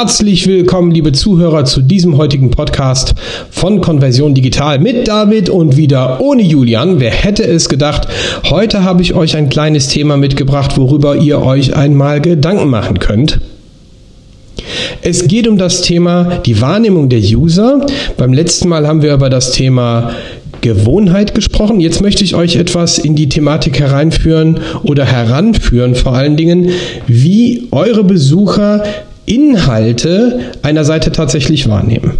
Herzlich willkommen, liebe Zuhörer, zu diesem heutigen Podcast von Konversion Digital mit David und wieder ohne Julian. Wer hätte es gedacht? Heute habe ich euch ein kleines Thema mitgebracht, worüber ihr euch einmal Gedanken machen könnt. Es geht um das Thema die Wahrnehmung der User. Beim letzten Mal haben wir über das Thema Gewohnheit gesprochen. Jetzt möchte ich euch etwas in die Thematik hereinführen oder heranführen, vor allen Dingen, wie eure Besucher Inhalte einer Seite tatsächlich wahrnehmen.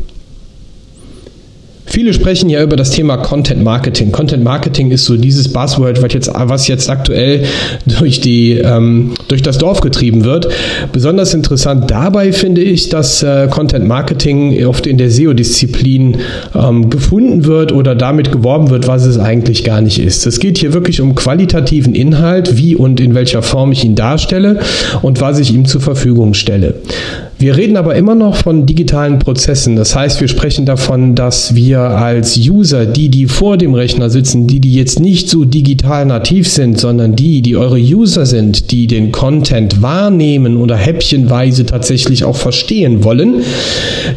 Viele sprechen ja über das Thema Content Marketing. Content Marketing ist so dieses Buzzword, was jetzt, was jetzt aktuell durch, die, ähm, durch das Dorf getrieben wird. Besonders interessant dabei finde ich, dass äh, Content Marketing oft in der SEO-Disziplin ähm, gefunden wird oder damit geworben wird, was es eigentlich gar nicht ist. Es geht hier wirklich um qualitativen Inhalt, wie und in welcher Form ich ihn darstelle und was ich ihm zur Verfügung stelle. Wir reden aber immer noch von digitalen Prozessen. Das heißt, wir sprechen davon, dass wir als User, die, die vor dem Rechner sitzen, die, die jetzt nicht so digital nativ sind, sondern die, die eure User sind, die den Content wahrnehmen oder häppchenweise tatsächlich auch verstehen wollen,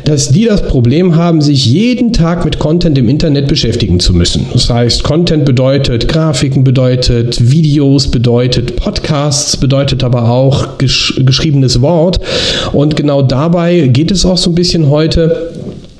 dass die das Problem haben, sich jeden Tag mit Content im Internet beschäftigen zu müssen. Das heißt, Content bedeutet Grafiken, bedeutet Videos, bedeutet Podcasts, bedeutet aber auch gesch geschriebenes Wort. Und genau genau dabei geht es auch so ein bisschen heute.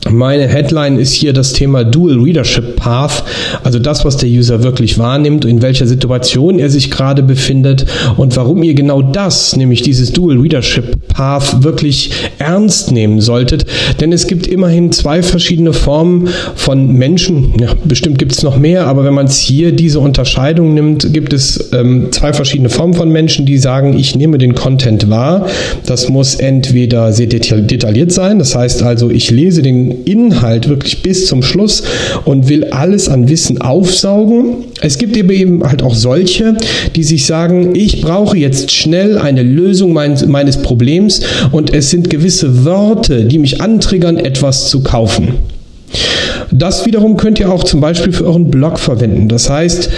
Meine Headline ist hier das Thema Dual Readership Path, also das, was der User wirklich wahrnimmt, in welcher Situation er sich gerade befindet und warum ihr genau das, nämlich dieses Dual Readership Path, wirklich ernst nehmen solltet. Denn es gibt immerhin zwei verschiedene Formen von Menschen. Ja, bestimmt gibt es noch mehr, aber wenn man es hier diese Unterscheidung nimmt, gibt es ähm, zwei verschiedene Formen von Menschen, die sagen, ich nehme den Content wahr. Das muss entweder sehr detailliert sein, das heißt also, ich lese den Inhalt wirklich bis zum Schluss und will alles an Wissen aufsaugen. Es gibt eben halt auch solche, die sich sagen, ich brauche jetzt schnell eine Lösung meines, meines Problems und es sind gewisse Worte, die mich antriggern, etwas zu kaufen. Das wiederum könnt ihr auch zum Beispiel für euren Blog verwenden. Das heißt,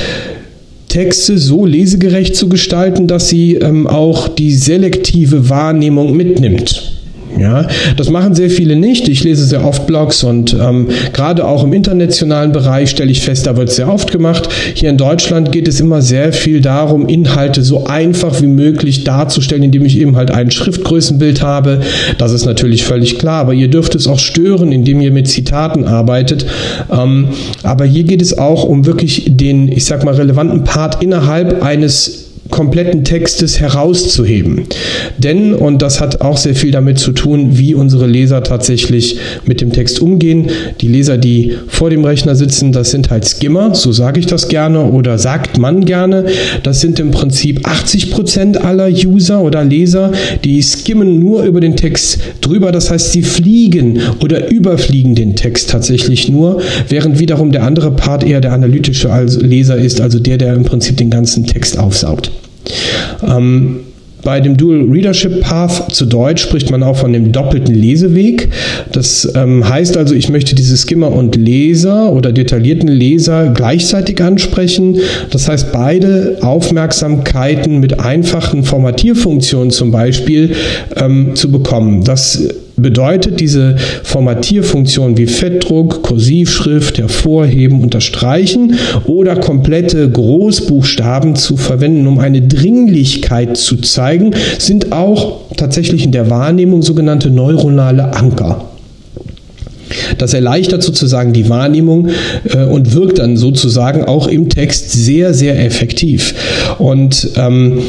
Texte so lesegerecht zu gestalten, dass sie ähm, auch die selektive Wahrnehmung mitnimmt. Ja, das machen sehr viele nicht. Ich lese sehr oft Blogs und ähm, gerade auch im internationalen Bereich stelle ich fest, da wird sehr oft gemacht. Hier in Deutschland geht es immer sehr viel darum, Inhalte so einfach wie möglich darzustellen, indem ich eben halt ein Schriftgrößenbild habe. Das ist natürlich völlig klar, aber ihr dürft es auch stören, indem ihr mit Zitaten arbeitet. Ähm, aber hier geht es auch um wirklich den, ich sag mal, relevanten Part innerhalb eines kompletten Textes herauszuheben. Denn, und das hat auch sehr viel damit zu tun, wie unsere Leser tatsächlich mit dem Text umgehen. Die Leser, die vor dem Rechner sitzen, das sind halt Skimmer, so sage ich das gerne oder sagt man gerne. Das sind im Prinzip 80 Prozent aller User oder Leser, die skimmen nur über den Text drüber. Das heißt, sie fliegen oder überfliegen den Text tatsächlich nur, während wiederum der andere Part eher der analytische Leser ist, also der, der im Prinzip den ganzen Text aufsaugt. Ähm, bei dem Dual Readership Path zu Deutsch spricht man auch von dem doppelten Leseweg. Das ähm, heißt also, ich möchte diese Skimmer und Leser oder detaillierten Leser gleichzeitig ansprechen. Das heißt, beide Aufmerksamkeiten mit einfachen Formatierfunktionen zum Beispiel ähm, zu bekommen. Das bedeutet diese Formatierfunktion wie Fettdruck, Kursivschrift, hervorheben, unterstreichen oder komplette Großbuchstaben zu verwenden, um eine Dringlichkeit zu zeigen, sind auch tatsächlich in der Wahrnehmung sogenannte neuronale Anker. Das erleichtert sozusagen die Wahrnehmung äh, und wirkt dann sozusagen auch im Text sehr, sehr effektiv. Und ähm,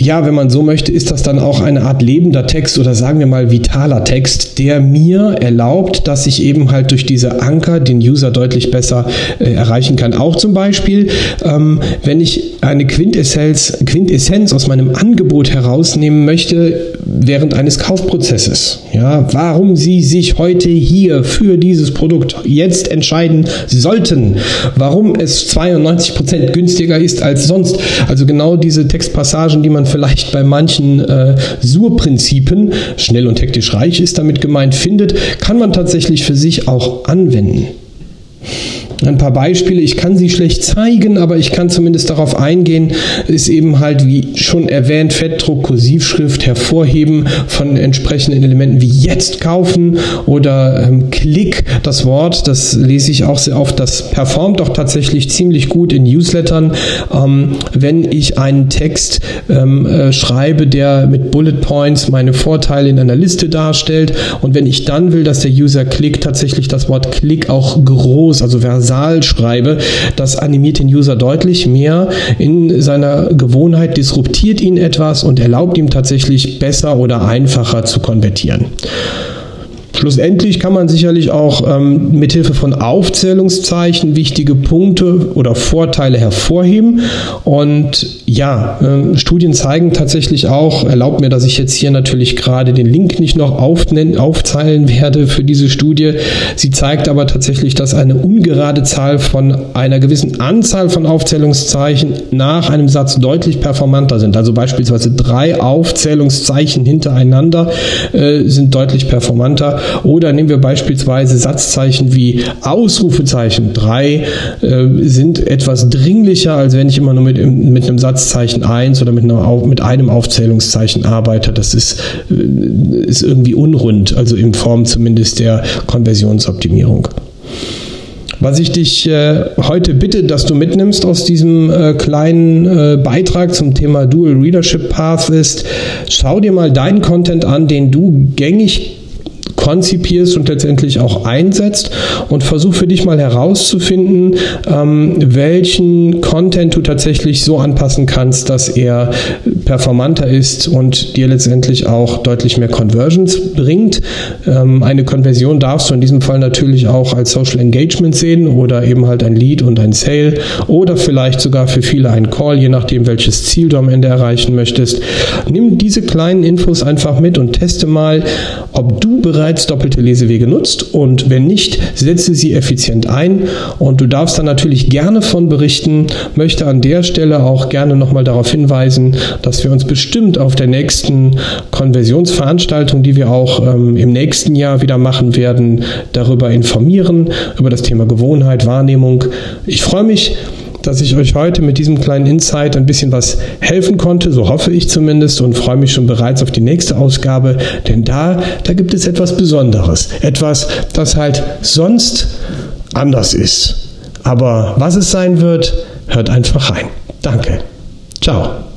ja, wenn man so möchte, ist das dann auch eine Art lebender Text oder sagen wir mal vitaler Text, der mir erlaubt, dass ich eben halt durch diese Anker den User deutlich besser äh, erreichen kann. Auch zum Beispiel, ähm, wenn ich eine Quintessenz, Quintessenz aus meinem Angebot herausnehmen möchte während eines Kaufprozesses. Ja, warum Sie sich heute hier für dieses Produkt jetzt entscheiden sollten, warum es 92 Prozent günstiger ist als sonst. Also genau diese Textpassagen, die man vielleicht bei manchen äh, Sur-Prinzipien, schnell und hektisch reich ist damit gemeint, findet, kann man tatsächlich für sich auch anwenden. Ein paar Beispiele. Ich kann sie schlecht zeigen, aber ich kann zumindest darauf eingehen. Ist eben halt, wie schon erwähnt, Fettdruck, Kursivschrift hervorheben von entsprechenden Elementen wie jetzt kaufen oder ähm, Klick, das Wort, das lese ich auch sehr oft, das performt doch tatsächlich ziemlich gut in Newslettern. Ähm, wenn ich einen Text ähm, äh, schreibe, der mit Bullet Points meine Vorteile in einer Liste darstellt und wenn ich dann will, dass der User klickt, tatsächlich das Wort Klick auch groß, also versal schreibe, das animiert den User deutlich mehr in seiner Gewohnheit, disruptiert ihn etwas und erlaubt ihm tatsächlich besser oder einfacher zu konvertieren. Schlussendlich kann man sicherlich auch ähm, mithilfe von Aufzählungszeichen wichtige Punkte oder Vorteile hervorheben. Und ja, äh, Studien zeigen tatsächlich auch, erlaubt mir, dass ich jetzt hier natürlich gerade den Link nicht noch aufzeilen werde für diese Studie. Sie zeigt aber tatsächlich, dass eine ungerade Zahl von einer gewissen Anzahl von Aufzählungszeichen nach einem Satz deutlich performanter sind. Also beispielsweise drei Aufzählungszeichen hintereinander äh, sind deutlich performanter oder nehmen wir beispielsweise Satzzeichen wie Ausrufezeichen. Drei äh, sind etwas dringlicher, als wenn ich immer nur mit, mit einem Satzzeichen 1 oder mit, einer, mit einem Aufzählungszeichen arbeite. Das ist, äh, ist irgendwie unrund, also in Form zumindest der Konversionsoptimierung. Was ich dich äh, heute bitte, dass du mitnimmst aus diesem äh, kleinen äh, Beitrag zum Thema Dual Readership Path ist, schau dir mal deinen Content an, den du gängig konzipierst und letztendlich auch einsetzt und versuch für dich mal herauszufinden, ähm, welchen Content du tatsächlich so anpassen kannst, dass er performanter ist und dir letztendlich auch deutlich mehr Conversions bringt. Ähm, eine Konversion darfst du in diesem Fall natürlich auch als Social Engagement sehen oder eben halt ein Lead und ein Sale oder vielleicht sogar für viele ein Call, je nachdem welches Ziel du am Ende erreichen möchtest. Nimm diese kleinen Infos einfach mit und teste mal, ob du bereits bereits doppelte Lesewege nutzt und wenn nicht, setze sie effizient ein. Und du darfst dann natürlich gerne von berichten, möchte an der Stelle auch gerne nochmal darauf hinweisen, dass wir uns bestimmt auf der nächsten Konversionsveranstaltung, die wir auch ähm, im nächsten Jahr wieder machen werden, darüber informieren, über das Thema Gewohnheit, Wahrnehmung. Ich freue mich, dass ich euch heute mit diesem kleinen Insight ein bisschen was helfen konnte, so hoffe ich zumindest und freue mich schon bereits auf die nächste Ausgabe, denn da, da gibt es etwas Besonderes, etwas, das halt sonst anders ist. Aber was es sein wird, hört einfach rein. Danke. Ciao.